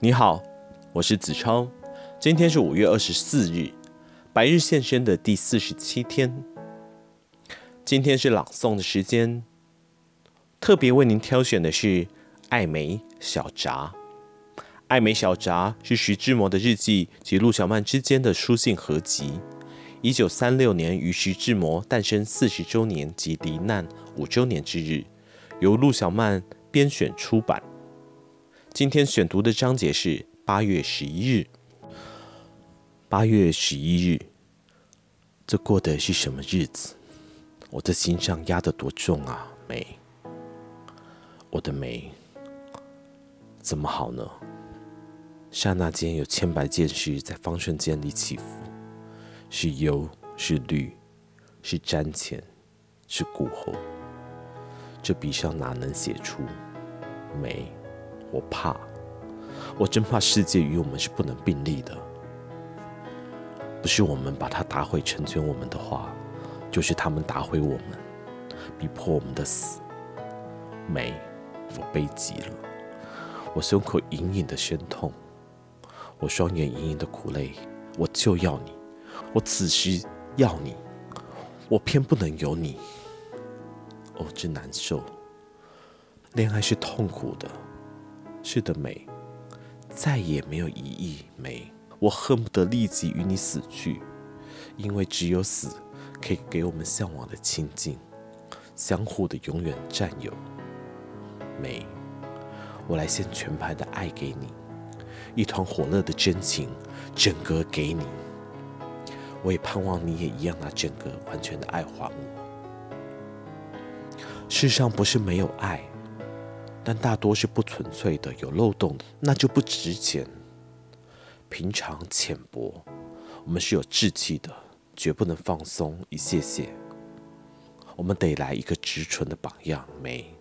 你好，我是子超，今天是五月二十四日，白日现身的第四十七天。今天是朗诵的时间，特别为您挑选的是《艾美小札》。《艾美小札》是徐志摩的日记及陆小曼之间的书信合集。一九三六年于徐志摩诞生四十周年及罹难五周年之日，由陆小曼编选出版。今天选读的章节是八月十一日。八月十一日，这过的是什么日子？我的心上压得多重啊，美！我的美，怎么好呢？刹那间有千百件事在方寸间里起伏，是忧，是虑，是瞻前，是顾后。这笔上哪能写出美？我怕，我真怕世界与我们是不能并立的。不是我们把它打毁成全我们的话，就是他们打毁我们，逼迫我们的死。美，我悲极了。我胸口隐隐的酸痛，我双眼盈盈的苦泪。我就要你，我此时要你，我偏不能有你。哦，真难受。恋爱是痛苦的。是的，美，再也没有一亿。美，我恨不得立即与你死去，因为只有死可以给我们向往的亲近，相互的永远占有。美，我来献全盘的爱给你，一团火热的真情，整个给你。我也盼望你也一样拿整个完全的爱还我。世上不是没有爱。但大多是不纯粹的，有漏洞的，那就不值钱。平常浅薄，我们是有志气的，绝不能放松一屑屑。我们得来一个直纯的榜样，美。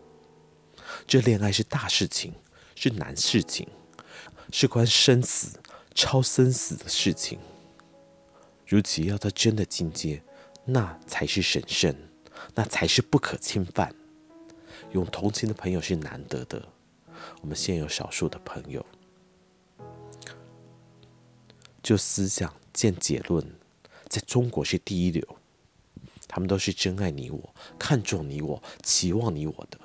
这恋爱是大事情，是难事情，是关生死、超生死的事情。如其要到真的境界，那才是神圣，那才是不可侵犯。用同情的朋友是难得的，我们现有少数的朋友，就思想见结论，在中国是第一流，他们都是真爱你我，看重你我，期望你我的，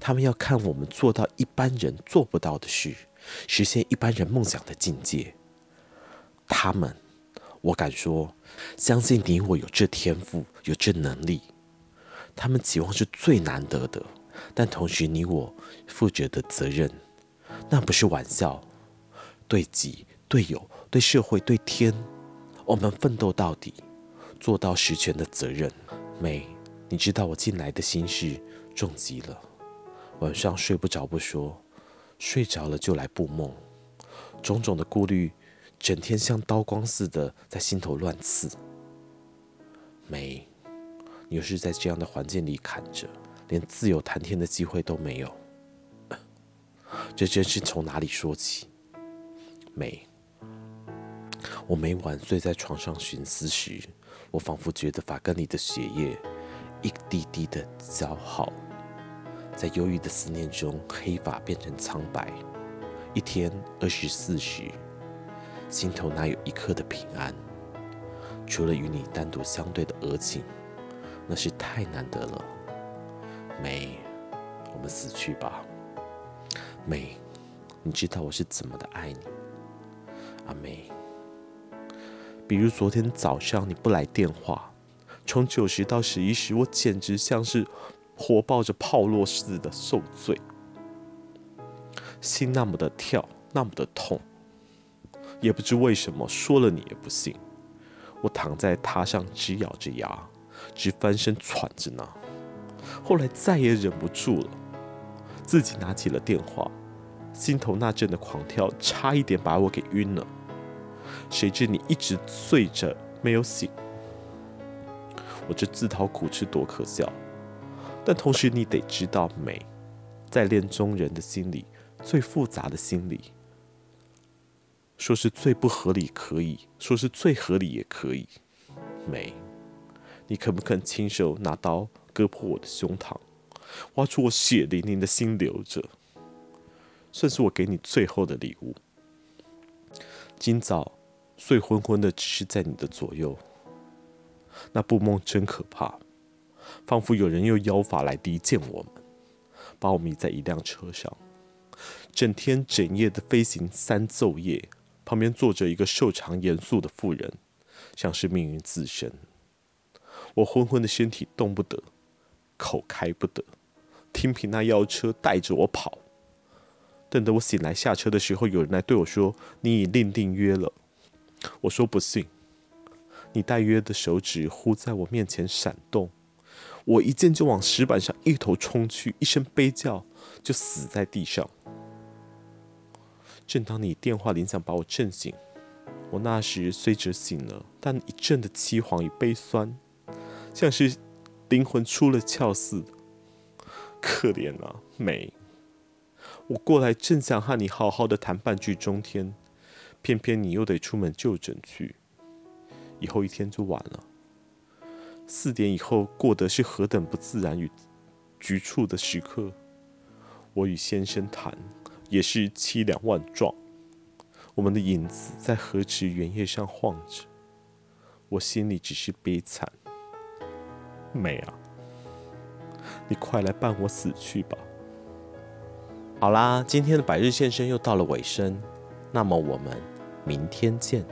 他们要看我们做到一般人做不到的事，实现一般人梦想的境界。他们，我敢说，相信你我有这天赋，有这能力。他们期望是最难得的，但同时你我负责的责任，那不是玩笑。对己、对友、对社会、对天，我们奋斗到底，做到十全的责任。美，你知道我近来的心事重极了，晚上睡不着不说，睡着了就来布梦，种种的顾虑，整天像刀光似的在心头乱刺。美。你又是在这样的环境里砍着，连自由谈天的机会都没有，这真是从哪里说起？美，我每晚睡在床上寻思时，我仿佛觉得发根里的血液一滴滴的消耗，在忧郁的思念中，黑发变成苍白。一天二十四时，心头哪有一刻的平安？除了与你单独相对的额颈。那是太难得了，美，我们死去吧。美，你知道我是怎么的爱你，阿美。比如昨天早上你不来电话，从九时到十一时，我简直像是活抱着炮烙似的受罪，心那么的跳，那么的痛，也不知为什么，说了你也不信。我躺在榻上，直咬着牙。直翻身喘着呢，后来再也忍不住了，自己拿起了电话，心头那阵的狂跳，差一点把我给晕了。谁知你一直醉着没有醒，我这自讨苦吃多可笑。但同时你得知道，美，在恋中人的心里最复杂的心理，说是最不合理可以，说是最合理也可以，美。你肯不肯亲手拿刀割破我的胸膛，挖出我血淋淋的心留着？算是我给你最后的礼物。今早睡昏昏的，只是在你的左右。那布梦真可怕，仿佛有人用妖法来离间我们，把我迷在一辆车上，整天整夜的飞行三昼夜。旁边坐着一个瘦长严肃的妇人，像是命运自身。我昏昏的身体动不得，口开不得，听凭那妖车带着我跑。等得我醒来下车的时候，有人来对我说：“你已另订约了。”我说：“不信。”你带约的手指忽在我面前闪动，我一见就往石板上一头冲去，一声悲叫就死在地上。正当你电话铃响把我震醒，我那时虽则醒了，但一阵的凄惶与悲酸，像是灵魂出了窍似的。可怜啊，美！我过来正想和你好好的谈半句中天，偏偏你又得出门就诊去，以后一天就晚了。四点以后过得是何等不自然与局促的时刻。我与先生谈。也是凄凉万状，我们的影子在河池原叶上晃着，我心里只是悲惨。美啊，你快来伴我死去吧。好啦，今天的百日献身又到了尾声，那么我们明天见。